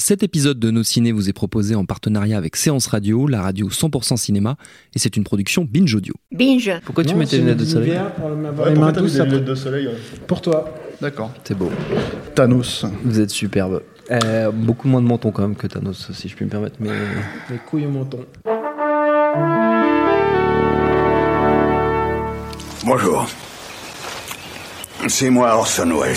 Cet épisode de Nos Ciné vous est proposé en partenariat avec Séance Radio, la radio 100% cinéma, et c'est une production Binge Audio. Binge. Pourquoi tu mets tes lunettes de soleil pour mains douces après. de soleil Pour toi. D'accord. C'est beau. Thanos. Vous êtes superbe. Euh, beaucoup moins de menton quand même que Thanos, si je puis me permettre. Mais Les couilles au menton. Bonjour. C'est moi Orson Welles.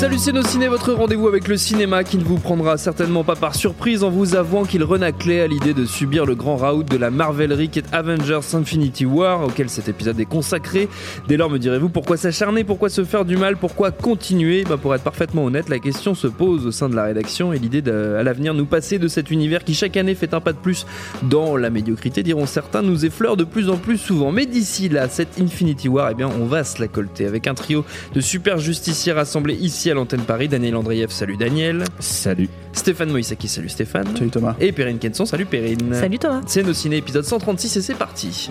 Salut ciné, votre rendez-vous avec le cinéma qui ne vous prendra certainement pas par surprise en vous avouant qu'il renaclait à l'idée de subir le grand raout de la Marvelerie qui Avengers Infinity War, auquel cet épisode est consacré. Dès lors me direz-vous pourquoi s'acharner, pourquoi se faire du mal, pourquoi continuer? Bah Pour être parfaitement honnête, la question se pose au sein de la rédaction et l'idée à l'avenir nous passer de cet univers qui chaque année fait un pas de plus dans la médiocrité, diront certains, nous effleure de plus en plus souvent. Mais d'ici là, cette Infinity War, eh bien on va se la colter avec un trio de super justiciers rassemblés ici à l'antenne Paris. Daniel Andreev, salut Daniel. Salut. Stéphane Moïsaki, salut Stéphane. Salut Thomas. Et Perrine Kenson, salut Perrine. Salut Thomas. C'est nos ciné épisode 136 et c'est parti.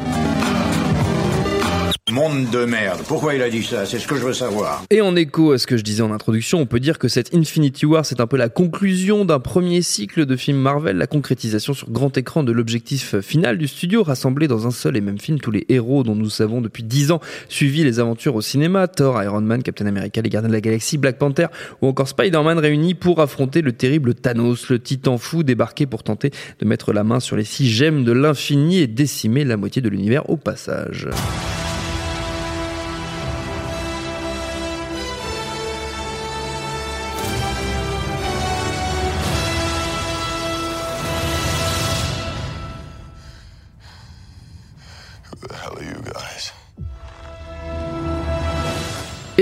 Monde de merde. Pourquoi il a dit ça? C'est ce que je veux savoir. Et en écho à ce que je disais en introduction, on peut dire que cette Infinity War, c'est un peu la conclusion d'un premier cycle de films Marvel, la concrétisation sur grand écran de l'objectif final du studio, rassembler dans un seul et même film tous les héros dont nous savons depuis 10 ans suivi les aventures au cinéma, Thor, Iron Man, Captain America, les Gardiens de la Galaxie, Black Panther ou encore Spider-Man réunis pour affronter le terrible Thanos, le titan fou débarqué pour tenter de mettre la main sur les six gemmes de l'infini et décimer la moitié de l'univers au passage.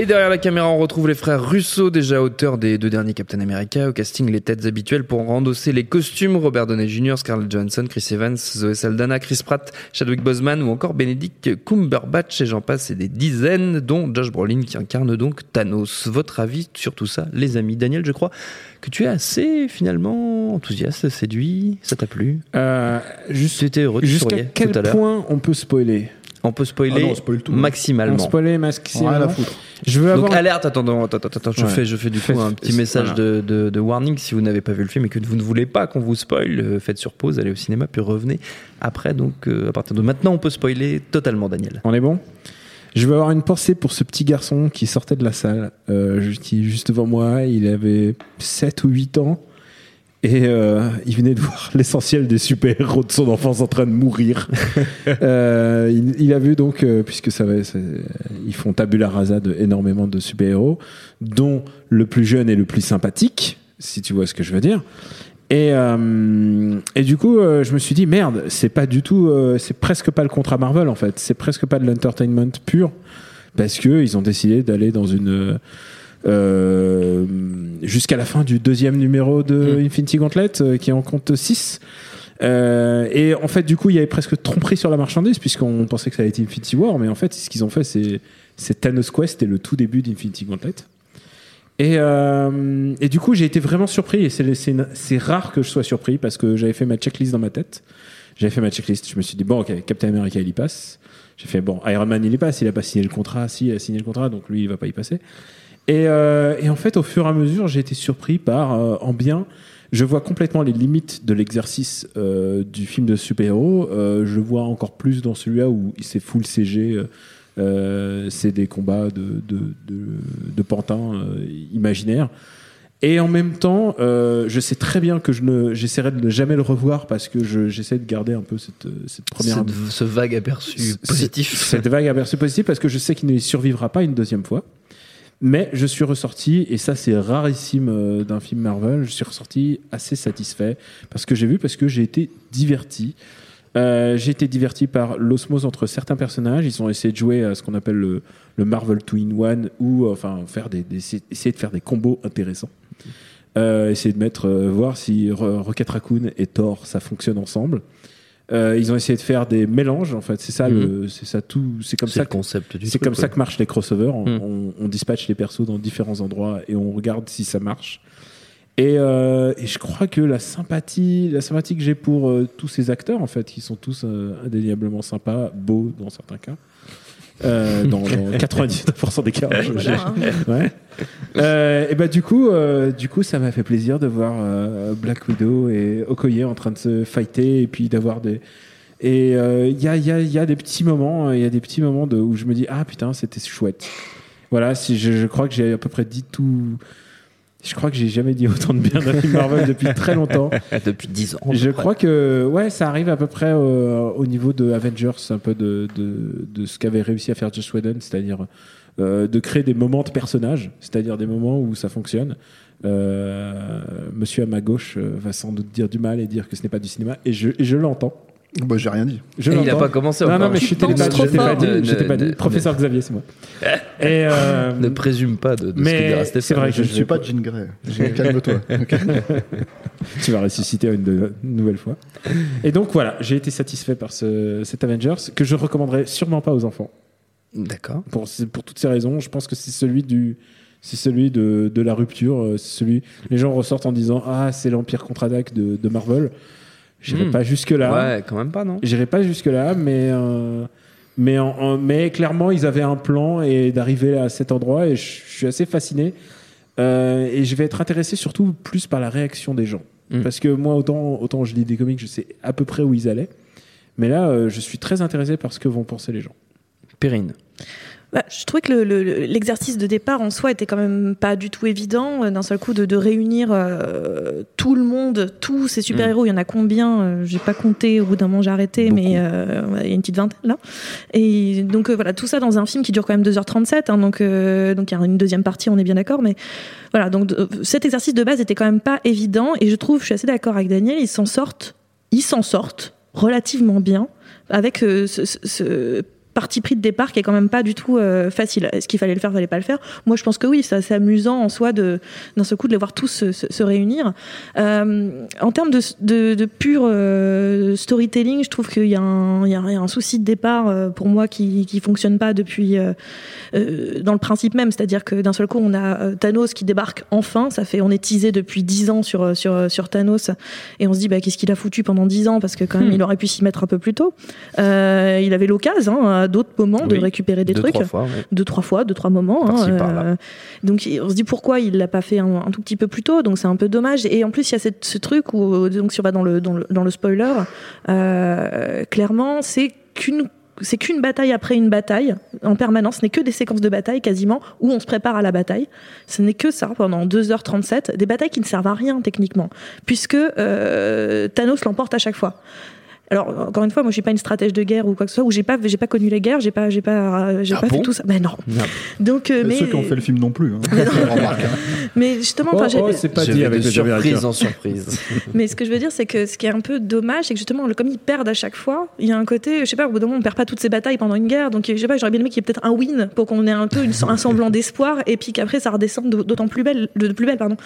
Et derrière la caméra, on retrouve les frères Russo, déjà auteurs des deux derniers Captain America, au casting les têtes habituelles pour endosser les costumes, Robert Downey Jr., Scarlett Johansson, Chris Evans, Zoe Saldana, Chris Pratt, Chadwick Boseman ou encore Benedict Cumberbatch et j'en passe et des dizaines, dont Josh Brolin qui incarne donc Thanos. Votre avis sur tout ça, les amis Daniel, je crois que tu es assez finalement enthousiaste, séduit, ça t'a plu? Euh, juste, jusqu'à quel tout à l'heure. point on peut spoiler? On peut spoiler Ah non, on spoil tout, hein. maximalement. On spoiler maximalement. Rien à foutre. Je veux avoir. Donc alerte, attends, attends, attends, attends, je Ouais. fais, je fais du coup un petit message voilà. de, de, de warning si vous n'avez pas vu le film et que vous ne voulez pas qu'on vous spoil, euh, faites sur pause, allez au cinéma puis revenez après. Donc euh, à partir de maintenant, on peut spoiler totalement, Daniel. On est bon? Je veux avoir une pensée pour ce petit garçon qui sortait de la salle, euh, qui est juste devant moi. Il avait 7 ou 8 ans. Et euh, il venait de voir l'essentiel des super-héros de son enfance en train de mourir. Euh, il, il a vu donc, euh, puisque ça va, ils font tabula rasa de énormément de super-héros, dont le plus jeune et le plus sympathique, si tu vois ce que je veux dire. Et, et du coup, je me suis dit merde, c'est pas du tout, c'est presque pas le contrat Marvel en fait, c'est presque pas de l'entertainment pur, parce que ils ont décidé d'aller dans une jusqu'à la fin du deuxième numéro de Infinity Gauntlet, euh, qui en compte 6. et en fait, du coup, il y avait presque tromperie sur la marchandise, puisqu'on pensait que ça allait être Infinity War, mais en fait, ce qu'ils ont fait, c'est Thanos Quest et le tout début d'Infinity Gauntlet. Et, euh, et du coup, j'ai été vraiment surpris. Et c'est rare que je sois surpris parce que j'avais fait ma checklist dans ma tête. J'avais fait ma checklist. Je me suis dit, bon, ok, Captain America, il y passe. J'ai fait, bon, Iron Man, il y passe. Il a pas signé le contrat. Si, il a signé le contrat, donc lui, il va pas y passer. Et, euh, et en fait, au fur et à mesure, j'ai été surpris par, euh, en bien, je vois complètement les limites de l'exercice euh, du film de super-héros. Euh, je vois encore plus dans celui-là où c'est full CG. euh, euh, c'est des combats de, de, de, de pantins euh, imaginaires. Et en même temps, euh, je sais très bien que je ne, j'essaierai de ne jamais le revoir parce que je, j'essaie de garder un peu cette, cette première Cette- ce vague aperçu positif. cette vague aperçu positif parce que je sais qu'il ne survivra pas une deuxième fois. Mais je suis ressorti, et ça c'est rarissime euh, d'un film Marvel, je suis ressorti assez satisfait parce que j'ai vu, parce que j'ai été diverti. Euh, j'ai été diverti par l'osmose entre certains personnages. Ils ont essayé de jouer à ce qu'on appelle le, Marvel Two in One ou euh, enfin faire des, essayer de faire des combos intéressants. Essayer de mettre voir si Ro- Rocket Raccoon et Thor ça fonctionne ensemble. Euh, ils ont essayé de faire des mélanges en fait. C'est ça le, c'est ça tout. C'est comme Mhm. C'est ça le concept du c'est comme ouais. ça que marchent les crossovers. On, Mm. on- on dispatche les persos dans différents endroits et on regarde si ça marche. Et, euh, et je crois que la sympathie, la sympathie que j'ai pour euh, tous ces acteurs, en fait, qui sont tous euh, indéniablement sympas, beaux dans certains cas, euh, dans, dans 99% des cas, je- hein. ouais. Euh, et bah du coup, euh, du coup, ça m'a fait plaisir de voir euh, Black Widow et Okoye en train de se fighter et puis d'avoir des et euh, il y, a, il y, a, il y a des petits moments, il y a des petits moments de, où je me dis ah putain c'était chouette. Voilà, si je, je crois que j'ai à peu près dit tout. Je crois que j'ai jamais dit autant de bien d'un film Marvel depuis très longtemps. Depuis 10 ans. Je crois que ouais, ça arrive à peu près au niveau de Avengers, un peu de, de, de ce qu'avait réussi à faire Joss Whedon, c'est-à-dire euh, de créer des moments de personnages, c'est-à-dire des moments où ça fonctionne. Euh, monsieur à ma gauche euh, va sans doute dire du mal et dire que ce n'est pas du cinéma, et je, et je l'entends. Bah, j'ai rien dit. Je Et il a l'entends. pas commencé Non, encore. non, mais je t'ai pas dit, Ne- je t'ai pas ne- dit. Professeur Xavier, c'est moi. Et euh, Ne présume pas de, de ce que mais dira c'est Stéphane. vrai Je ne suis pas Jean Grey. Calme-toi. tu vas ressusciter une, nouvelle fois. Et donc voilà, j'ai été satisfait par ce, cet Avengers que je recommanderais sûrement pas aux enfants. D'accord. Pour, pour toutes ces raisons, je pense que c'est celui du. C'est celui de, de la rupture. euh, celui. Les gens ressortent en disant Ah, c'est l'Empire contre-attaque de, de Marvel. J'irai Hmm. pas jusque-là. Ouais, quand même pas, non J'irai pas jusque-là, mais, euh, mais, en- en- mais clairement, ils avaient un plan et d'arriver à cet endroit, et je, suis assez fasciné. Euh, et je vais être intéressé surtout plus par la réaction des gens. Mm. Parce que moi, autant, autant je lis des comics, je sais à peu près où ils allaient. Mais là, euh, je suis très intéressé par ce que vont penser les gens. Perrine. Bah, je trouvais que le- le- l'exercice de départ en soi était quand même pas du tout évident. euh, D'un seul coup, de, de réunir euh, tout le monde, tous ces super-héros, il y en a combien? Euh, J'ai pas compté, au bout d'un moment j'ai arrêté, mais euh, il y a une petite vingtaine là. Et donc euh, voilà, tout ça dans un film qui dure quand même 2h37, hein, donc donc il y a une deuxième partie, on est bien d'accord, mais voilà, donc cet exercice de base était quand même pas évident, et je trouve, je suis assez d'accord avec Daniel, ils s'en sortent, ils s'en sortent relativement bien avec ce, ce- ce parti pris de départ qui est quand même pas du tout euh, facile. Est-ce qu'il fallait le faire, fallait pas le faire? Moi, je pense que oui, c'est assez amusant en soi de d'un seul coup de les voir tous se, se- se réunir. Euh, en termes de, de, de pur euh, storytelling, je trouve qu'il y, a un- y a souci de départ pour moi qui qui fonctionne pas depuis dans le principe même, c'est-à-dire que d'un seul coup on a Thanos qui débarque enfin. Ça fait on est teasé depuis dix ans sur sur sur Thanos et on se dit bah qu'est-ce qu'il a foutu pendant dix ans? Parce que quand même Hmm. il aurait pu s'y mettre un peu plus tôt. Il avait l'occasion hein, à d'autres moments de récupérer des Deux, trucs trois fois. ouais. deux trois fois, deux trois moments. hein, euh, donc on se dit pourquoi il l'a pas fait un, un tout petit peu plus tôt. Donc c'est un peu dommage. Et en plus il y a cette, ce truc où donc si on va dans le dans le, dans le spoiler, euh, clairement c'est qu'une c'est qu'une bataille après une bataille en permanence. Ce n'est que des séquences de bataille quasiment où on se prépare à la bataille. Ce n'est que ça pendant 2h37. Des batailles qui ne servent à rien techniquement puisque euh, Thanos l'emporte à chaque fois. Alors encore une fois, moi je suis pas une stratège de guerre ou quoi que ce soit, ou j'ai pas j'ai pas connu les guerres, j'ai pas j'ai pas j'ai Ah pas bon fait tout ça. Ben non. Non. Donc euh, mais Ceux qui ont fait le film non plus. hein. Hein. mais justement, Oh, enfin, j'ai- oh, c'est pas dit avec de surprise en surprise. mais ce que je veux dire, c'est que ce qui est un peu dommage, c'est que justement, comme ils perdent à chaque fois, il y a un côté, je sais pas, au bout d'un moment, on perd pas toutes ces batailles pendant une guerre, donc je sais pas, j'aurais bien aimé qu'il y ait peut-être un win pour qu'on ait un peu une, un semblant d'espoir, et puis qu'après ça redescende d'autant plus belle, de plus belle, pardon.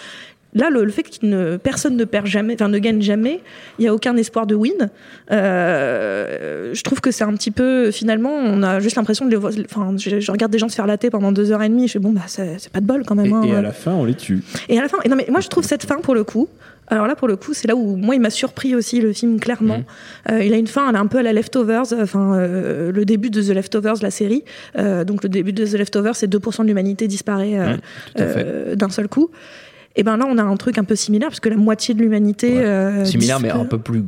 Là, le, le fait que ne, personne ne perd jamais, enfin ne gagne jamais, il y a aucun espoir de win. Euh, je trouve que c'est un petit peu, finalement, on a juste l'impression de les voir. Enfin, je, je regarde des gens se faire latter pendant deux heures et demie. Je fais bon, bah c'est pas de bol quand même. Et, hein. et à la fin, on les tue. Et à la fin, non mais moi je trouve cette fin pour le coup. Alors là pour le coup, c'est là où moi il m'a surpris aussi le film clairement. Mhm. Euh, il a une fin, elle est un peu à la Leftovers, enfin euh, le début de The Leftovers, la série. Euh, donc le début de The Leftovers, c'est 2% de l'humanité disparaît d'un seul coup. Et ben là on a un truc un peu similaire parce que la moitié de l'humanité Ouais. euh, Similaire, mais un peu plus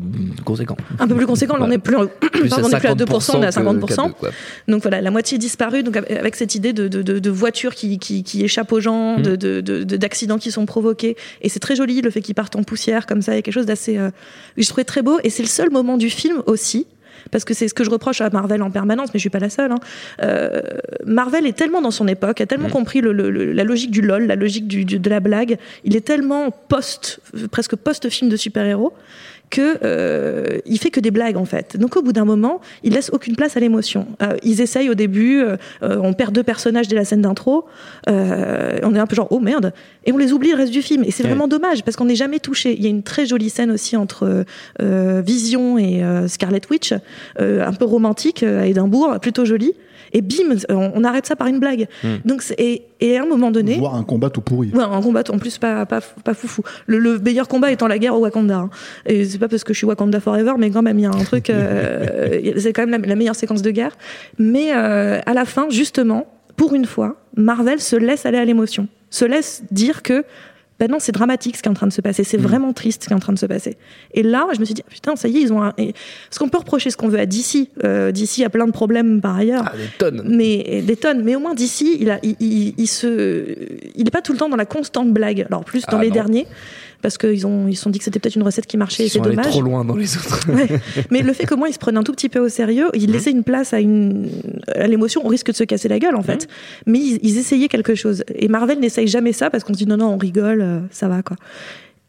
conséquent. un peu plus conséquent. Là, on est plus, Plus pardon, on est plus à 2%, on est à que- 50%. qu'à deux, quoi. Donc voilà, la moitié disparue, donc avec- cette idée de, de, de, de voitures qui, qui, qui échappent aux gens, Mm. de, de, de- de- d'accidents qui sont provoqués. Et c'est très joli le fait qu'ils partent en poussière comme ça, il y a quelque chose d'assez. euh, je trouvais très beau. Et c'est le seul moment du film aussi. Parce que c'est ce que je reproche à Marvel en permanence, mais je suis pas la seule. hein. Euh, Marvel est tellement dans son époque, a tellement Mm. compris le, le- le- la logique du lol, la logique du, du- de la blague. Il est tellement post, presque post-film de super-héros, que euh, il fait que des blagues en fait. Donc au bout d'un moment, il laisse aucune place à l'émotion. Euh, ils essayent au début, euh, on perd deux personnages dès la scène d'intro, euh, on est un peu genre oh merde, et on les oublie le reste du film. Et c'est Ouais. vraiment dommage parce qu'on n'est jamais touché. Il y a une très jolie scène aussi entre euh, Vision et euh, Scarlet Witch, euh, un peu romantique à Édimbourg, plutôt jolie. Et bim, on, on arrête ça par une blague. Donc c'est- et, et à un moment donné, Voir un combat tout pourri. Ouais, un combat en plus pas pas pas foufou. Le, le meilleur combat étant la guerre au Wakanda. hein. Et c'est pas parce que je suis Wakanda forever, mais quand même il y a un truc. euh, c'est quand même la, la meilleure séquence de guerre. Mais euh, à la fin, justement, pour une fois, Marvel se laisse aller à l'émotion, se laisse dire que. Ben non, c'est dramatique ce qui est en train de se passer. C'est vraiment triste ce qui est en train de se passer. Et là, je me suis dit, putain, ça y est, ils ont. Un... et- Parce qu'on peut reprocher ce qu'on veut à DC. Euh, DC a plein de problèmes par ailleurs Ah, des tonnes. mais des tonnes. Mais au moins d'ici, il a, il, il, il se, il est pas tout le temps dans la constante blague. Alors plus dans Ah, les non. derniers, parce qu'ils ont, ils se sont dit que c'était peut-être une recette qui marchait. Ils c'est sont allés dommage. trop loin dans les autres. Ouais. Mais le fait que moi, il se prenne un tout petit peu au sérieux, il laissait une place à une, à l'émotion. On risque de se casser la gueule en fait. Mais ils, ils essayaient quelque chose. Et Marvel n'essaye jamais ça parce qu'on se dit non non, on rigole, euh, ça va quoi.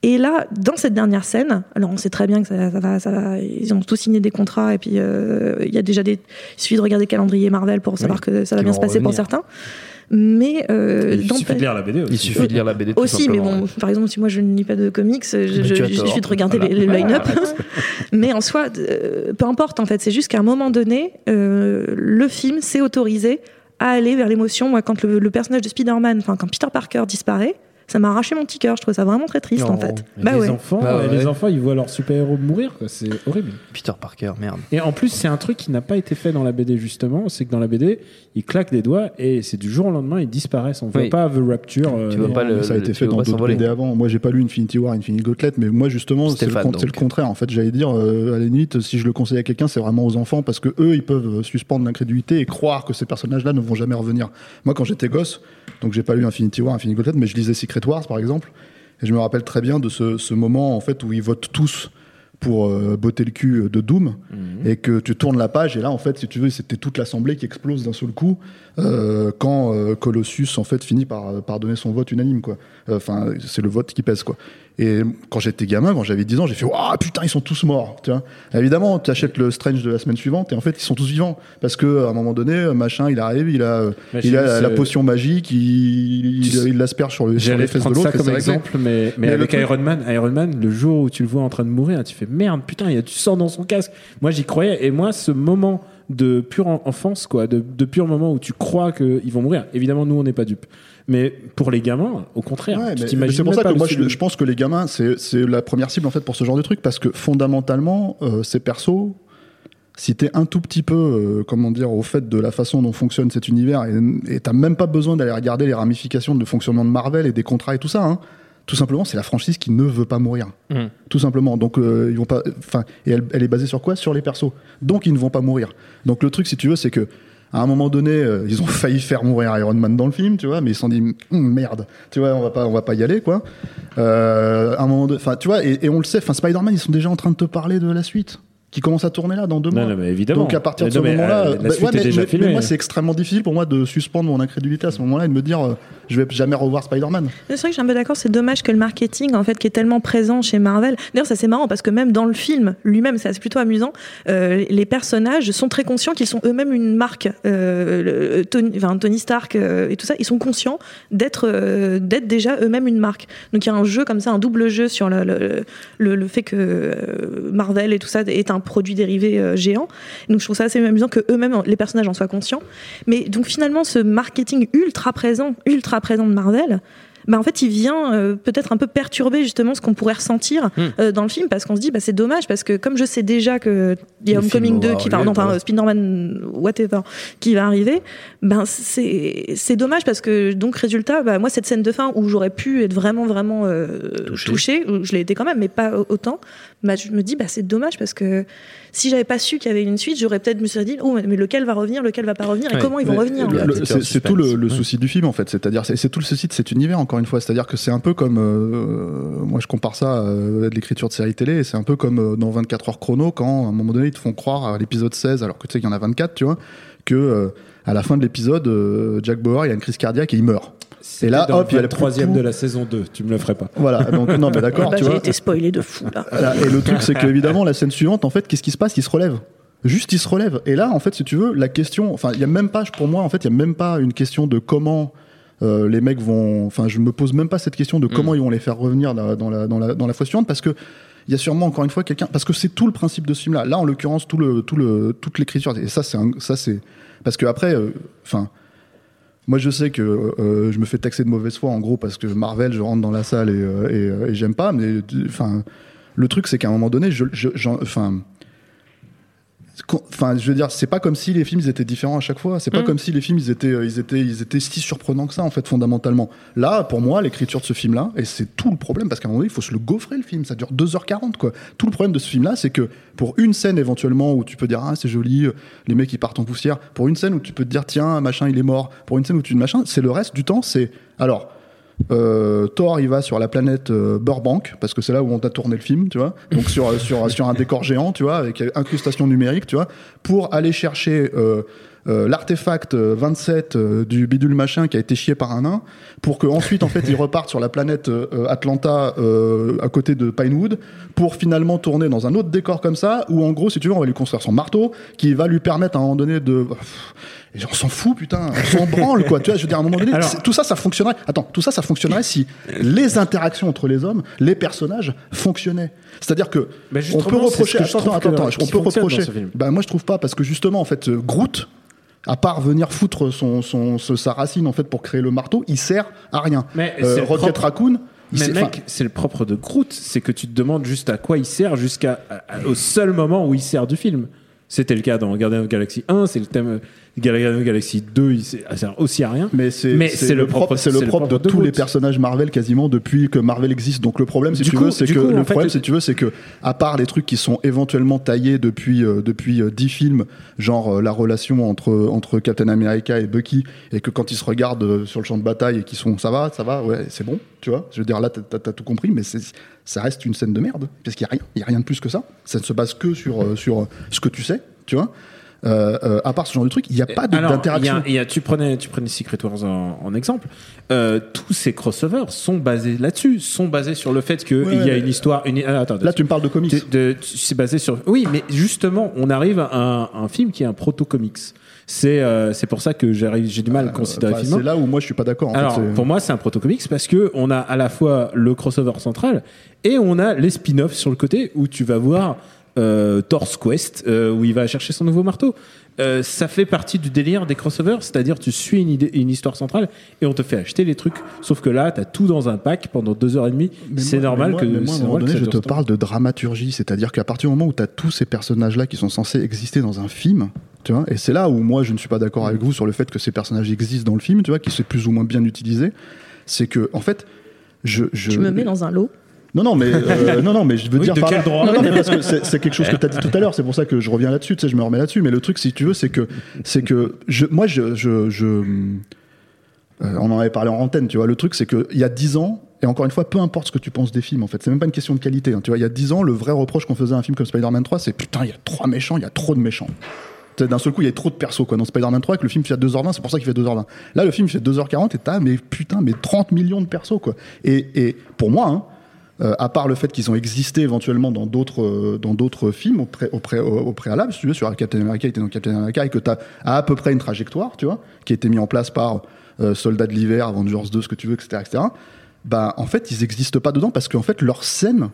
Et là, dans cette dernière scène, alors on sait très bien que ça, ça va, ça va, ils ont tous signé des contrats et puis euh, il y a déjà des, il suffit de regarder le calendrier Marvel pour savoir que ça va bien se passer pour certains. Mais euh, Il dans- suffit de lire la BD aussi. Il suffit de lire la BD tout aussi, mais bon, par exemple, si moi je ne lis pas de comics, je, je- suffit de regarder Voilà. les, les line-up. Mais en soi, euh, peu importe en fait, c'est juste qu'à un moment donné, euh, le film s'est autorisé à aller vers l'émotion. Moi, quand le, le personnage de Spider-Man, enfin quand Peter Parker disparaît, ça m'a arraché mon petit cœur. Je trouve ça vraiment très triste Non. en fait. Bah les ouais. enfants, Bah euh, ouais. les enfants, ils voient leur super-héros mourir. C'est horrible. Peter Parker, merde. Et en plus, c'est un truc qui n'a pas été fait dans la BD justement. C'est que dans la BD, ils claquent des doigts et c'est du jour au lendemain, ils disparaissent. On voit Oui. pas The Rapture. euh, Tu vois pas le- ça a été fait dans d'autres. BD avant. Moi, j'ai pas lu Infinity War, Infinity Gauntlet, mais moi, justement, c'est le, contraire. En fait, j'allais dire, euh, à la limite, si je le conseille à quelqu'un, c'est vraiment aux enfants parce que eux, ils peuvent suspendre l'incrédulité et croire que ces personnages-là ne vont jamais revenir. Moi, quand j'étais gosse, donc j'ai pas lu Infinity War, Infinity Gauntlet, mais je lisais Secret Wars, par exemple, et je me rappelle très bien de ce, ce moment, en fait, où ils votent tous pour euh, botter le cul de Doom et que tu tournes la page et là en fait si tu veux c'était toute l'assemblée qui explose d'un seul coup euh, quand euh, Colossus en fait finit par, par donner son vote unanime quoi. Enfin c'est le vote qui pèse quoi et quand j'étais gamin quand j'avais 10 ans j'ai fait waouh putain ils sont tous morts tu vois évidemment tu achètes le Strange de la semaine suivante et en fait ils sont tous vivants parce que à un moment donné machin il arrive il a il la, potion magique il, l'asperge sur, le, sur les fesses de l'autre ça comme réglé. exemple, mais, mais, Mais avec truc- Iron Man, Iron Man, le jour où tu le vois en train de mourir, tu fais merde, putain, il y a du sang dans son casque. Moi, j'y croyais. Et moi, ce moment de pure en- enfance, quoi, de, de pur moment où tu crois qu'ils vont mourir. Évidemment, nous, on n'est pas dupes. Mais pour les gamins, au contraire, Ouais, c'est pour ça que moi je, pense que les gamins c'est c'est la première cible en fait pour ce genre de truc parce que fondamentalement euh, ces persos si t'es un tout petit peu euh, comment dire au fait de la façon dont fonctionne cet univers et et t'as même pas besoin d'aller regarder les ramifications de fonctionnement de Marvel et des contrats et tout ça hein. tout simplement c'est la franchise qui ne veut pas mourir. Mhm. tout simplement. Donc euh, ils vont pas enfin et elle, elle est basée sur quoi? Sur les persos. Donc ils ne vont pas mourir. Donc le truc si tu veux c'est que à un moment donné, euh, ils ont failli faire mourir Iron Man dans le film, tu vois, mais ils se sont dit Hum, merde, tu vois, on va pas, on va pas y aller, quoi. Euh, à un moment, enfin, tu vois, et, et on le sait, enfin, Spider-Man, ils sont déjà en train de te parler de la suite, qui commence à tourner là dans deux mois. Non, non, mais évidemment. Donc à partir de ce Non, moment-là, euh, euh, la bah, suite ouais, est mais, déjà mais- filmée. mais moi, c'est extrêmement difficile pour moi de suspendre mon incrédulité à ce moment-là et de me dire, euh, je vais jamais revoir Spider-Man. C'est vrai que je suis un peu d'accord, c'est dommage que le marketing, en fait, qui est tellement présent chez Marvel. D'ailleurs, ça c'est marrant parce que même dans le film lui-même, c'est plutôt amusant, euh, les personnages sont très conscients qu'ils sont eux-mêmes une marque. Euh, le- Tony, enfin, Tony Stark euh, et tout ça, ils sont conscients d'être euh, d'être déjà eux-mêmes une marque. Donc il y a un jeu comme ça, un double jeu sur le, le, le- le fait que euh, Marvel et tout ça est un produit dérivé euh, géant. Donc je trouve ça assez amusant que eux-mêmes, les personnages en soient conscients. Mais donc finalement, ce marketing ultra présent, ultra présent de Marvel, bah en fait, il vient euh, peut-être un peu perturber justement ce qu'on pourrait ressentir Hmm. euh, dans le film parce qu'on se dit bah c'est dommage parce que comme je sais déjà que il y a Homecoming film 2 va qui va non enfin Spider-Man whatever qui va arriver ben c'est c'est dommage parce que donc résultat bah moi cette scène de fin où j'aurais pu être vraiment vraiment euh, Touché. je l'ai été quand même mais pas au- autant bah je me dis bah c'est dommage parce que si j'avais pas su qu'il y avait une suite j'aurais peut-être me serais dit oh mais lequel va revenir lequel va pas revenir et Ouais. comment ils vont Mais revenir c'est tout le, suspense. le Ouais. souci du film en fait, c'est-à-dire c'est tout le souci de cet univers encore une fois, c'est-à-dire que c'est un peu comme euh, moi je compare ça euh, à de l'écriture de série télé, et c'est un peu comme euh, dans 24 heures chrono quand à un moment donné ils te font croire à l'épisode 16 alors que tu sais qu'il y en a 24, tu vois, que euh, à la fin de l'épisode euh, Jack Bauer il a une crise cardiaque et il meurt. C'était là, hop, il y a le troisième de la saison 2. Tu me le ferais pas. Voilà, donc non, mais d'accord, Bah, tu J'ai été spoilé de fou là. Voilà, Et le truc, c'est que évidemment, la scène suivante, en fait, qu'est-ce qui se passe? Il se relève. Juste, il se relève. Et là, en fait, si tu veux, la question, enfin, il y a même pas, pour moi, en fait, il y a même pas une question de comment euh, les mecs vont. Enfin, je me pose même pas cette question de comment ils vont les faire revenir dans, dans la, dans, la, dans la fois suivante, parce que il y a sûrement encore une fois quelqu'un, parce que c'est tout le principe de ce film-là. Là, en l'occurrence, tout le, tout le, toute l'écriture. Et ça, c'est, ça, c'est, parce que après, euh, enfin. Moi, je sais que euh, je me fais taxer de mauvaise foi, en gros, parce que Marvel, je rentre dans la salle et, euh, euh, et j'aime pas. Mais enfin, le truc, c'est qu'à un moment donné, je, je- j'en- enfin, Enfin, je veux dire, c'est pas comme si les films ils étaient différents à chaque fois. C'est pas Mm. comme si les films ils étaient, euh, ils étaient, ils étaient si surprenants que ça en fait fondamentalement. Là, pour moi, l'écriture de ce film-là, et c'est tout le problème parce qu'à un moment donné, il faut se le gaufrer le film. Ça dure 2h40 quoi. Tout le problème de ce film-là, c'est que pour une scène éventuellement où tu peux dire ah c'est joli, euh, les mecs ils partent en poussière. Pour une scène où tu peux te dire tiens machin il est mort. Pour une scène où tu machin, c'est le reste du temps. C'est alors. Euh, Thor, il va sur la planète euh, Burbank parce que c'est là où on a tourné le film, tu vois. Donc sur sur sur un décor géant, tu vois, avec incrustation numérique, tu vois, pour aller chercher euh, euh, l'artefact euh, 27 euh, du bidule machin qui a été chié par un nain, pour que ensuite en fait ils repartent sur la planète euh, Atlanta euh, à côté de Pinewood, pour finalement tourner dans un autre décor comme ça, où en gros si tu veux on va lui construire son marteau qui va lui permettre à un moment donné de et on s'en fout, putain, on s'en branle, quoi. Tu vois, je veux dire, à un moment donné, Alors- tout ça, ça fonctionnerait. Attends, tout ça, ça fonctionnerait si les interactions entre les hommes, les personnages fonctionnaient. C'est-à-dire que Mais on peut reprocher. Attends, trouve attends, attends, qui on peut reprocher. Ben moi, je trouve pas parce que justement, en fait, euh, Groot. À part venir foutre son, sa racine en fait pour créer le marteau, il sert à rien. Mais Euh, Rocket propre- Raccoon, Mais mec, c'est le propre de Groot, c'est que tu te demandes juste à quoi il sert jusqu'à au seul moment où il sert du film. C'était le cas dans Guardian of the Galaxy 1, c'est le thème Galaxy 2, il sert il sert aussi à rien. Mais c'est c'est c'est le le propre, propre- c'est le c'est le propre de tous les personnages Marvel quasiment depuis que Marvel existe. Donc le problème, si Du tu coup- veux, c'est que coup, le fait, problème, si tu veux, c'est que à part les trucs qui sont éventuellement taillés depuis euh, depuis euh, 10 films, genre euh, la relation entre entre Captain America et Bucky, et que quand ils se regardent euh, sur le champ de bataille et qu'ils sont ça va, ça va, ouais, c'est bon, tu vois. Je veux dire là, t'as t'as tout compris, mais c'est ça reste une scène de merde parce qu'il y a rien, il y a rien de plus que ça. Ça ne se base que sur sur ce que tu sais, tu vois. Euh, euh, à part ce genre de truc, il n'y a pas d'interaction. tu prenais, tu prenais Secret Wars en, en exemple. Euh, tous ces crossovers sont basés là-dessus, sont basés sur le fait qu'il Ouais, y a une histoire. Une, ah, attends, Là, tu me parles de comics. C'est basé sur. Oui, mais justement, on arrive à un, un film qui est un proto-comics. C'est euh, c'est pour ça que j'ai du mal à le considérer Enfin, film. c'est là où moi je suis pas d'accord. fait, Alors, pour moi, c'est un proto-comics parce que on a à la fois le crossover central et on a les spin-offs sur le côté où tu vas voir euh, Thor's Quest euh, où il va chercher son nouveau marteau. Euh, ça fait partie du délire des crossovers, c'est-à-dire tu suis une, idée, une histoire centrale et on te fait acheter les trucs. Sauf que là, t'as tout dans un pack pendant deux heures et demie. Mais C'est moi- normal mais moi- que. mais moi, à un moment donné, je te parle de dramaturgie, c'est-à-dire qu'à partir du moment où tu as tous ces personnages-là qui sont censés exister dans un film, tu vois, et c'est là où moi je ne suis pas d'accord avec vous sur le fait que ces personnages existent dans le film, tu vois, qui sont plus ou moins bien utilisés, c'est que en fait, je, je Tu me mets dans un lot. Non, non, mais euh, non, non, mais je veux Oui, dire de par quel là- droit Non, non, mais parce que c'est quelque chose que tu as dit tout à l'heure. C'est pour ça que je reviens là-dessus. Tu sais, je me remets là-dessus. Mais le truc, si tu veux, c'est que c'est que je, moi, je, je, je euh, on en avait parlé en antenne. Tu vois, le truc, c'est que il y a dix ans. Et encore une fois, peu importe ce que tu penses des films, en fait, c'est même pas une question de qualité. hein. tu vois, il y a dix ans, le vrai reproche qu'on faisait à un film comme Spider-Man 3, c'est putain, il y a trois méchants, il y a trop de méchants. D'un seul coup, il y a trop de persos quoi. Dans Spider-Man 3, que le film fait à 2h20, c'est pour ça qu'il fait 2h20. Là, le film fait 2h40 et t'as, mais putain, mais 30 millions de persos, quoi. Et, et pour moi, hein, euh, à part le fait qu'ils ont existé éventuellement dans d'autres euh, dans d'autres films au, pré- au, pré- au- au préalable, si tu veux, sur Captain America, il était dans Captain America et que tu as à, peu près une trajectoire, tu vois, qui a été mis en place par euh, Soldats de l'hiver, Avengers 2, ce que tu veux, etc., etc. Bah, en fait, ils n'existent pas dedans parce qu'en fait, leurs scènes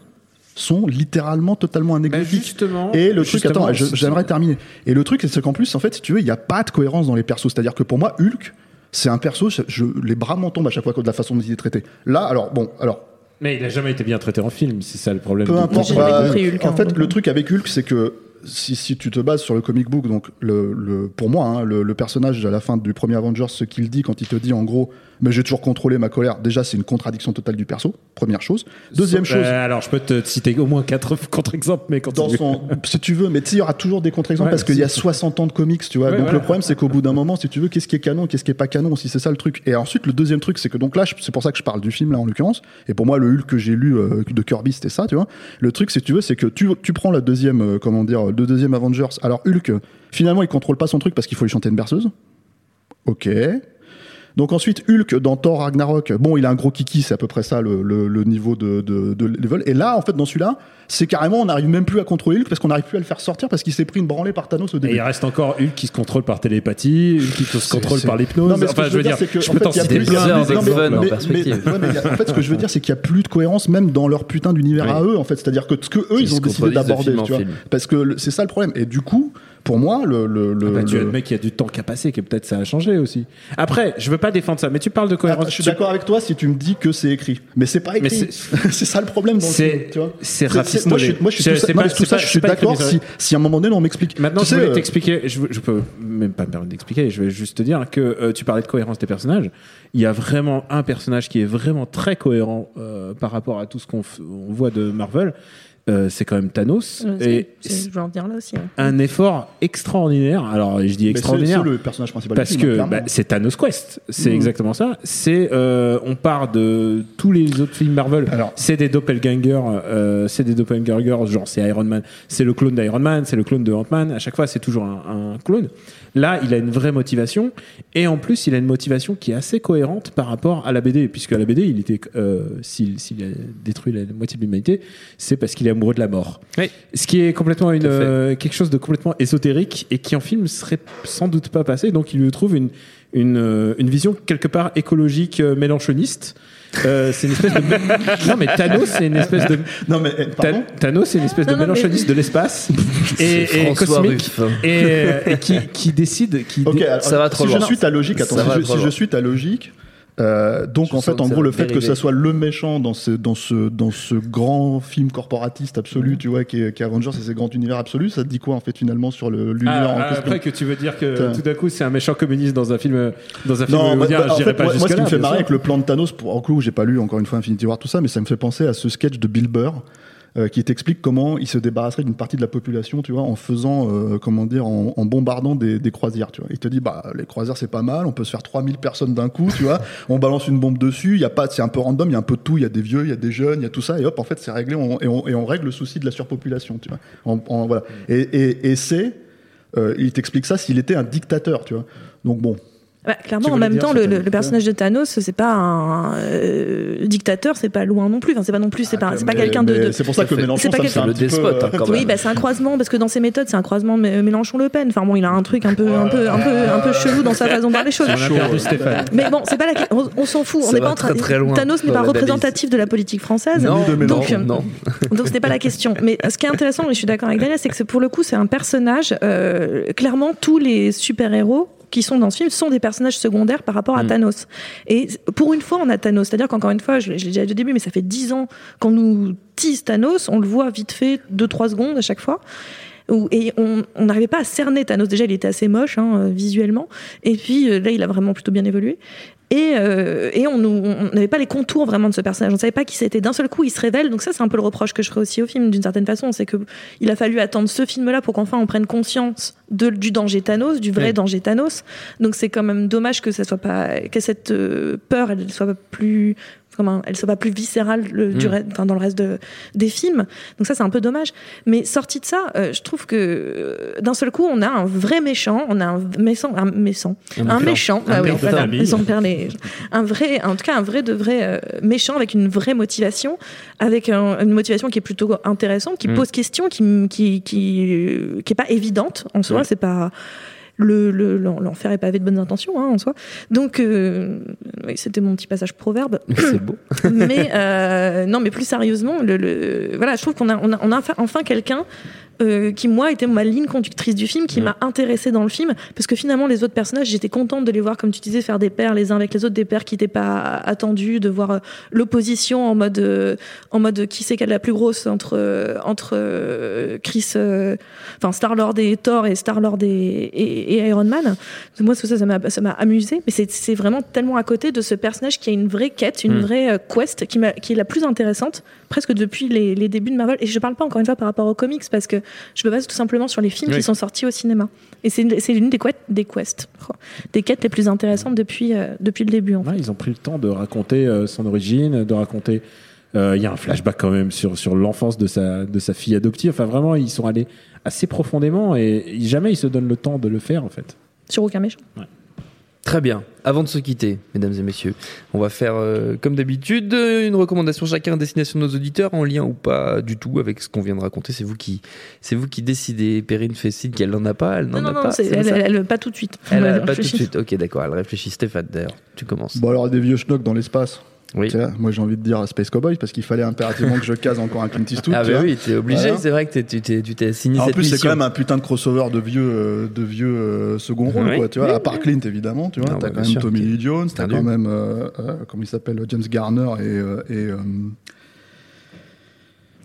sont littéralement totalement anecdotiques. justement. Et le truc, attends, j'aimerais terminer. Et le truc, c'est qu'en plus, en fait, si tu veux, il n'y a pas de cohérence dans les persos. C'est-à-dire que pour moi, Hulk, c'est un perso, je, je- les bras m'en tombent à chaque fois de la façon dont il est traité. Là, alors, bon, alors, Mais il a jamais été bien traité en film, c'est ça le problème. peu importe. bah, compris Hulk, en hein, fait, donc, le truc avec Hulk, c'est que si, si tu te bases sur le comic book, donc le, le- pour moi, hein, le, le personnage à la fin du premier Avengers, ce qu'il dit quand il te dit en gros, mais j'ai toujours contrôlé ma colère. Déjà, c'est une contradiction totale du perso. Première chose. Deuxième chose. Euh, alors, je peux te citer au moins quatre contre-exemples, mais quand dans son, si tu veux, mais tu sais, il y aura toujours des contre-exemples Ouais, parce qu'il y a si. 60 ans de comics, tu vois. Ouais, donc voilà. le problème, c'est qu'au bout d'un moment, si tu veux, qu'est-ce qui est canon, qu'est-ce qui est pas canon, si c'est ça le truc. Et ensuite, le deuxième truc, c'est que donc là, c'est pour ça que je parle du film là en l'occurrence. Et pour moi, le Hulk que j'ai lu euh, de Kirby, c'était ça, tu vois. Le truc, si tu veux, c'est que tu, tu prends la deuxième, euh, comment dire, le deuxième Avengers. Alors Hulk, finalement, il contrôle pas son truc parce qu'il faut lui chanter une berceuse. Ok. Donc ensuite, Hulk dans Thor Ragnarok, bon, il a un gros kiki, c'est à peu près ça le, le- le niveau de, de, de level. Et là, en fait, dans celui-là, c'est carrément, on n'arrive même plus à contrôler Hulk parce qu'on n'arrive plus à le faire sortir parce qu'il s'est pris une branlée par Thanos au Et début. il reste encore Hulk qui se contrôle par télépathie, Hulk qui se contrôle par l'hypnose. Enfin, je veux dire, que, je en peux fait, t'en citer plein. en perspective. mais- en fait, ce que je veux dire, c'est qu'il n'y a plus de cohérence même dans leur putain d'univers Oui. à eux, en fait. C'est-à-dire que ce que eux, Ils ils ont décidé d'aborder. Parce que c'est ça le problème. Et du coup, pour moi, le, le, le- Ah bah, tu le- admets qu'il y a du temps qui a passé, que peut-être ça a changé aussi. Après, je veux pas défendre ça, mais tu parles de Ah, cohérence. je suis Tu- d'accord avec toi si tu me dis que c'est écrit. Mais c'est pas écrit. c'est ça le problème dans le C'est- film, tu vois. c'est Moi, je rafistolé. suis, moi, je suis tout pas- tout ça, je suis d'accord si, si à un moment donné on m'explique. Maintenant, je voulais euh, t'expliquer, je, je peux même pas me permettre d'expliquer, je vais juste te dire que euh, tu parlais de cohérence des personnages. Il y a vraiment un personnage qui est vraiment très cohérent euh, par rapport à tout ce qu'on voit de Marvel. Euh, c'est quand même Thanos. Euh, et c'est- c'est- je en dire là aussi. hein. un effort extraordinaire. Alors, je dis extraordinaire. C'est le personnage principal. Parce du film, que hein, bah, c'est Thanos Quest, c'est Mhm. exactement ça. C'est euh, on part de tous les autres films Marvel. Alors- c'est des doppelgangers, euh, c'est des doppelgangers. Genre c'est Iron Man, c'est le clone d'Iron Man, c'est le clone de Ant-Man. À chaque fois c'est toujours un, un clone. Là il a une vraie motivation et en plus il a une motivation qui est assez cohérente par rapport à la BD puisque à la BD il était euh, s'il s'il a détruit la moitié de l'humanité c'est parce qu'il est amoureux de la mort. Oui. Ce qui est complètement une, euh, quelque chose de complètement ésotérique et qui en film serait sans doute pas passé. Donc il lui trouve une, une, euh, une vision quelque part écologique euh, mélanchoniste. Euh, c'est une espèce de non mais Thanos c'est une espèce de Non, mais Ta- pardon. Thanos c'est une espèce Non, de non, mais- mélanchoniste de l'espace et, C'est et François cosmique Ruffin. et, euh, et qui, qui décide qui Ok, dé- alors, Ça va trop si loin. je suis ta logique, attends, si, je, si je suis ta logique, euh, donc Je en fait, en gros, le fait que ça soit le méchant dans ce, dans ce, dans ce grand film corporatiste absolu, tu vois, qui est, qui est Avengers et ses grands univers absolus, ça te dit quoi en fait finalement sur le- l'univers Ah, en ah, question après que tu veux dire que tout d'un coup c'est un méchant communiste dans un film dans un film Non, bah, bah, en fait, pas moi, moi, ce qui me fait marrer avec le plan de Thanos, pour en coup, j'ai pas lu encore une fois Infinity War, tout ça, mais ça me fait penser à ce sketch de Bill Burr. Euh, qui t'explique comment il se débarrasserait d'une partie de la population, tu vois, en faisant, euh, comment dire, en, bombardant des, croisières, tu vois. Il te dit, bah, les croisières, c'est pas mal, on peut se faire 3000 personnes d'un coup, tu vois. On balance une bombe dessus, il y a pas, c'est un peu random, il y a un peu de tout, il y a des vieux, il y a des jeunes, il y a tout ça, et hop, en fait, c'est réglé, on- et, on, règle le souci de la surpopulation, tu vois. En- voilà. Et, et, et c'est, euh, il t'explique ça s'il était un dictateur, tu vois. Donc bon, Bah, clairement, en même dire, temps, le, personnage de Thanos, c'est pas un euh, dictateur, c'est pas loin non plus. Enfin, c'est pas non plus, c'est pas, c'est pas Ah, Mais- quelqu'un de, C'est pour ça que. Mélenchon, C'est pas le despote, euh, hein, quand Oui, bah, c'est un croisement parce que dans ses méthodes, c'est un croisement Mé- Mélenchon-Le Pen. Enfin bon, il a un truc un peu, un peu, un peu, un peu chelou dans sa façon de voir les choses. Mais bon, c'est pas la. On, on s'en fout. On n'est pas en train. très, très loin Thanos n'est pas l'analyse. représentatif de la politique française. Non, Donc, euh, non. Donc ce n'est pas la question. Mais ce qui est intéressant, et je suis d'accord avec Daniel, c'est que pour le coup, c'est un personnage. euh, clairement, tous les super-héros qui sont dans ce film sont des personnages secondaires par rapport à Mm. Thanos. Et pour une fois, on a Thanos. C'est-à-dire qu'encore une fois, je, l'ai je l'ai déjà dit au début, mais ça fait dix ans qu'on nous tease Thanos. On le voit vite fait, deux, trois secondes à chaque fois. Et on on n'arrivait pas à cerner Thanos. Déjà, il était assez moche hein, euh, visuellement. Et puis euh, là, il a vraiment plutôt bien évolué. Et, euh, et on n'avait pas les contours vraiment de ce personnage. On ne savait pas qui c'était. D'un seul coup, il se révèle. Donc ça, c'est un peu le reproche que je ferai aussi au film, d'une certaine façon. C'est que il a fallu attendre ce film-là pour qu'enfin on prenne conscience de, du danger Thanos, du vrai Oui. danger Thanos. Donc c'est quand même dommage que ça soit pas, que cette euh, peur, elle soit pas plus comment elle soit pas plus viscérale le- du Mm. re- enfin, dans le reste de, des films. Donc ça, c'est un peu dommage. Mais sorti de ça, euh, je trouve que euh, d'un seul coup, on a un vrai méchant, on a un méchant, un méchant, un, méchant, Un ah oui, voilà, perlé, un vrai, en tout cas un vrai de vrai euh, méchant avec une vraie motivation, avec un- une motivation qui est plutôt intéressante, qui Mm. pose question, qui qui qui euh, qui est pas évidente en soi, Ouais. c'est pas le, le- l'enfer est pavé de bonnes intentions hein, en soi. Donc euh, oui, c'était mon petit passage proverbe. C'est beau. mais euh, non, mais plus sérieusement, le, le- voilà, je trouve qu'on a, on a, on a enfin, enfin quelqu'un euh, qui moi était ma ligne conductrice du film, qui m'a intéressée dans le film, parce que finalement les autres personnages, j'étais contente de les voir, comme tu disais, faire des paires les uns avec les autres, des paires qui n'étaient pas attendus, de voir euh, l'opposition en mode, euh, en mode qui c'est qui a la plus grosse entre entre Chris, enfin Star Lord et Thor et Star Lord et, et, et Iron Man. Moi ça ça m'a ça m'a amusé, mais c'est c'est vraiment tellement à côté de ce personnage qui a une vraie quête, une Mm. vraie quest qui, m'a- qui est la plus intéressante presque depuis les, les débuts de Marvel. Et je parle pas encore une fois par rapport aux comics parce que je me base tout simplement sur les films Oui. qui sont sortis au cinéma. Et c'est une- c'est l'une des, quêtes- des quests, des quêtes les plus intéressantes depuis, euh, depuis le début. En fait. Ouais, ils ont pris le temps de raconter euh, son origine, de raconter. euh, Il y a un flashback quand même sur, sur l'enfance de sa, de sa fille adoptive. Enfin, vraiment, ils sont allés assez profondément et jamais ils se donnent le temps de le faire, en fait. Sur aucun méchant. Très bien. Avant de se quitter, mesdames et messieurs, on va faire, euh, comme d'habitude, euh, une recommandation chacun à destination de nos auditeurs, en lien ou pas du tout avec ce qu'on vient de raconter. C'est vous qui, c'est vous qui décidez. Perrine fait signe qu'elle n'en a pas, elle n'en Non, a non, non, pas. c'est- c'est elle, elle- elle- pas tout de suite. Elle a Elle pas tout de suite. Ok, d'accord. Elle réfléchit. Stéphane, d'ailleurs, tu commences. Bon, alors des vieux schnocks dans l'espace. Oui. Tu vois, moi j'ai envie de dire Space Cowboys parce qu'il fallait impérativement que je case encore un Clint Eastwood. Ah bah oui, t'es obligé. Voilà. C'est vrai que t'es- tu t'es, Ah, en cette plus, c'est quand même un putain de crossover de vieux, euh, de vieux euh, second rôle, Oui. quoi. Tu vois, Oui, à part Clint évidemment, tu vois. Ah, t'as bah, quand même sûr, Tommy Lee Jones, t'as quand même, euh, euh, comment il s'appelle, James Garner et, euh, et euh,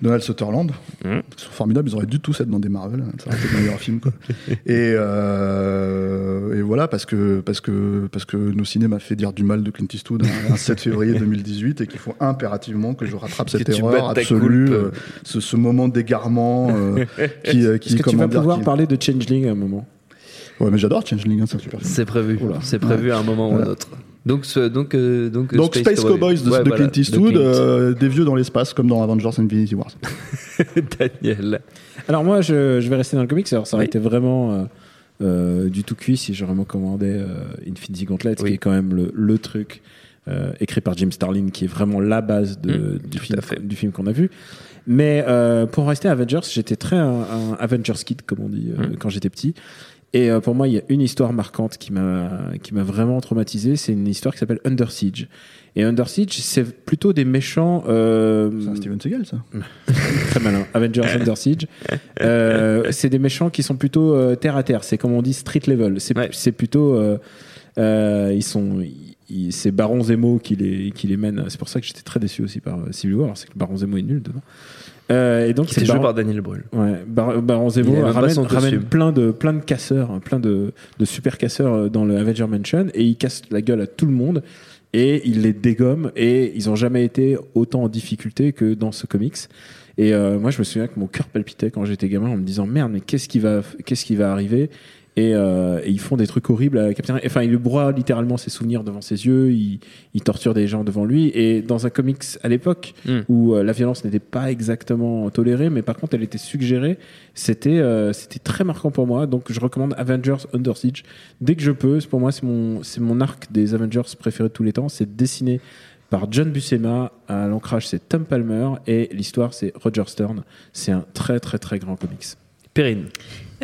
Donald Sutherland. Mhm. Ils sont formidables, ils auraient dû tous être dans des Marvel. hein. Ça aurait été le meilleur film, quoi. Et, euh, et voilà, parce que, parce que, parce que nos ciné m'a fait dire du mal de Clint Eastwood un, un 7 février 2018 et qu'il faut impérativement que je rattrape cette erreur absolue, euh, ce, ce moment d'égarement euh, qui, euh, qui Est-ce que tu vas dire, pouvoir qui- parler de Changeling à un moment? Ouais, mais j'adore Changeling, hein, c'est un super film. C'est prévu. C'est prévu à un moment ou Voilà. un autre. Donc, ce- donc, euh, donc, Donc Space, Cowboys de, Ouais, de voilà, Clint Eastwood, Clint. euh, des vieux dans l'espace comme dans Avengers Infinity Wars. Daniel. Alors moi, je, je vais rester dans le comics. Alors ça aurait Oui. été vraiment euh, euh, du tout cuit si j'aurais recommandé euh, Infinity Gauntlet, Oui. qui est quand même le, le truc euh, écrit par Jim Starlin, qui est vraiment la base de, Mm, du, film, du qu'on a vu. Mais euh, pour rester à Avengers, j'étais très un, un Avengers kid, comme on dit, euh, Mm. quand j'étais petit. Et euh, pour moi, il y a une histoire marquante qui m'a qui m'a vraiment traumatisé. C'est une histoire qui s'appelle Under Siege. Et Under Siege, c'est plutôt des méchants. euh, C'est un Steven Seagal, ça. Très malin. Avengers Under Siege. Euh, c'est des méchants qui sont plutôt euh, terre à terre. C'est comme on dit street level. C'est Ouais. c'est plutôt. euh, euh, ils sont. c'est Baron Zemo qui les, qui les mène. C'est pour ça que j'étais très déçu aussi par Civil War. C'est que Baron Zemo est nul dedans. Euh, et donc c'est joué par Daniel Brühl. Ouais, Bar- Baron Il Zemo a même pas ramène, plein de plein de casseurs, hein, plein de, de super casseurs euh, dans le Avenger Mansion et il casse la gueule à tout le monde et il les dégomme et ils ont jamais été autant en difficulté que dans ce comics. Et euh, moi je me souviens que mon cœur palpitait quand j'étais gamin en me disant merde mais qu'est-ce qui va qu'est-ce qui va arriver? Et, euh, et ils font des trucs horribles à Captain. Enfin, il lui broie littéralement ses souvenirs devant ses yeux. Il, il torture des gens devant lui. Et dans un comics à l'époque Mm. où euh, la violence n'était pas exactement tolérée, mais par contre elle était suggérée, c'était euh, c'était très marquant pour moi. Donc je recommande Avengers Under Siege dès que je peux. Pour moi, c'est mon c'est mon arc des Avengers préféré de tous les temps. C'est dessiné par John Buscema. À l'ancrage, c'est Tom Palmer et l'histoire, c'est Roger Stern. C'est un très très très grand comics. Perrine.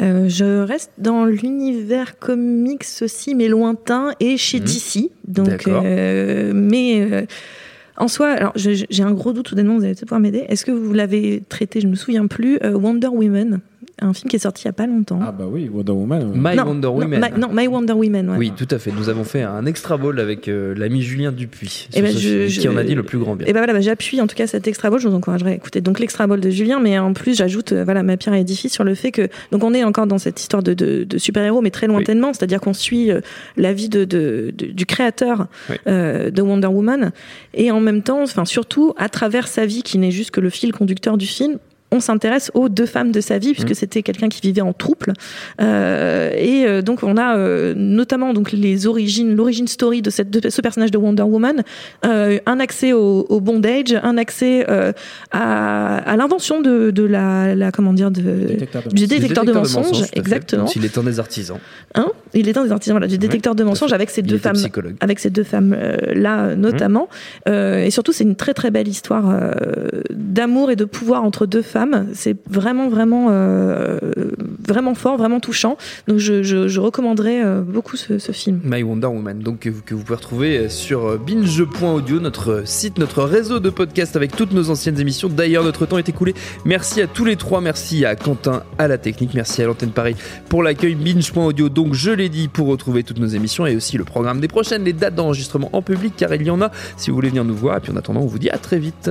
Euh, je reste dans l'univers comics aussi, mais lointain et chez. DC. Donc, euh, mais euh, en soi, alors j'ai un gros doute soudainement, vous allez peut-être pouvoir m'aider. Est-ce que vous l'avez traité? Je me souviens plus. Wonder Woman, un film qui est sorti il y a pas longtemps. Ah bah oui, Wonder Woman. My non, Wonder non, Woman. My, non, My Wonder Woman. ouais. Oui, tout à fait. Nous avons fait un extra ball avec euh, l'ami Julien Dupuis, Eh ben, ce je- film, je- qui en a dit le plus grand bien. Et ben voilà, bah, j'appuie en tout cas cet extra ball. Je vous encouragerai à écouter donc l'extra ball de Julien, mais en plus j'ajoute euh, voilà ma pierre à édifice sur le fait que donc on est encore dans cette histoire de, de, de super héros, mais très lointainement, c'est-à-dire qu'on suit euh, la vie de, de- de- du créateur Oui. euh, de Wonder Woman et en même temps, enfin surtout à travers sa vie qui n'est juste que le fil conducteur du film. On s'intéresse aux deux femmes de sa vie puisque Mhm. c'était quelqu'un qui vivait en trouble Euh, et euh, donc on a euh, notamment donc les origines, l'origine story de, cette, de ce personnage de Wonder Woman, euh, un accès au, au bondage, un accès à, à l'invention de, de la, la comment dire de, détecteur de du détecteur de mensonges, exactement. Il est un des artisans. Hein? Il est un des artisans voilà, du détecteur de mensonges avec ces deux femmes psychologue. avec ces deux femmes euh, là notamment Euh, et surtout c'est une très très belle histoire d'amour et de pouvoir entre deux c'est vraiment vraiment euh, vraiment fort vraiment touchant donc je, je, recommanderais euh, beaucoup ce, film My Wonder Woman, donc que vous, pouvez retrouver sur binge.audio, notre site, notre réseau de podcasts avec toutes nos anciennes émissions. D'ailleurs, notre temps est écoulé. Merci à tous les trois, merci à Quentin à la technique, merci à l'antenne Paris pour l'accueil binge.audio. Donc, je l'ai dit, pour retrouver toutes nos émissions et aussi le programme des prochaines, les dates d'enregistrement en public, car il y en a si vous voulez venir nous voir. Et puis en attendant, on vous dit à très vite.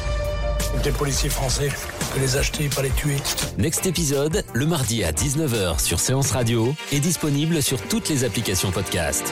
Des policiers français, que les acheter, pas les tuer. Next épisode, le mardi à 19h sur Séance Radio, est disponible sur toutes les applications podcast.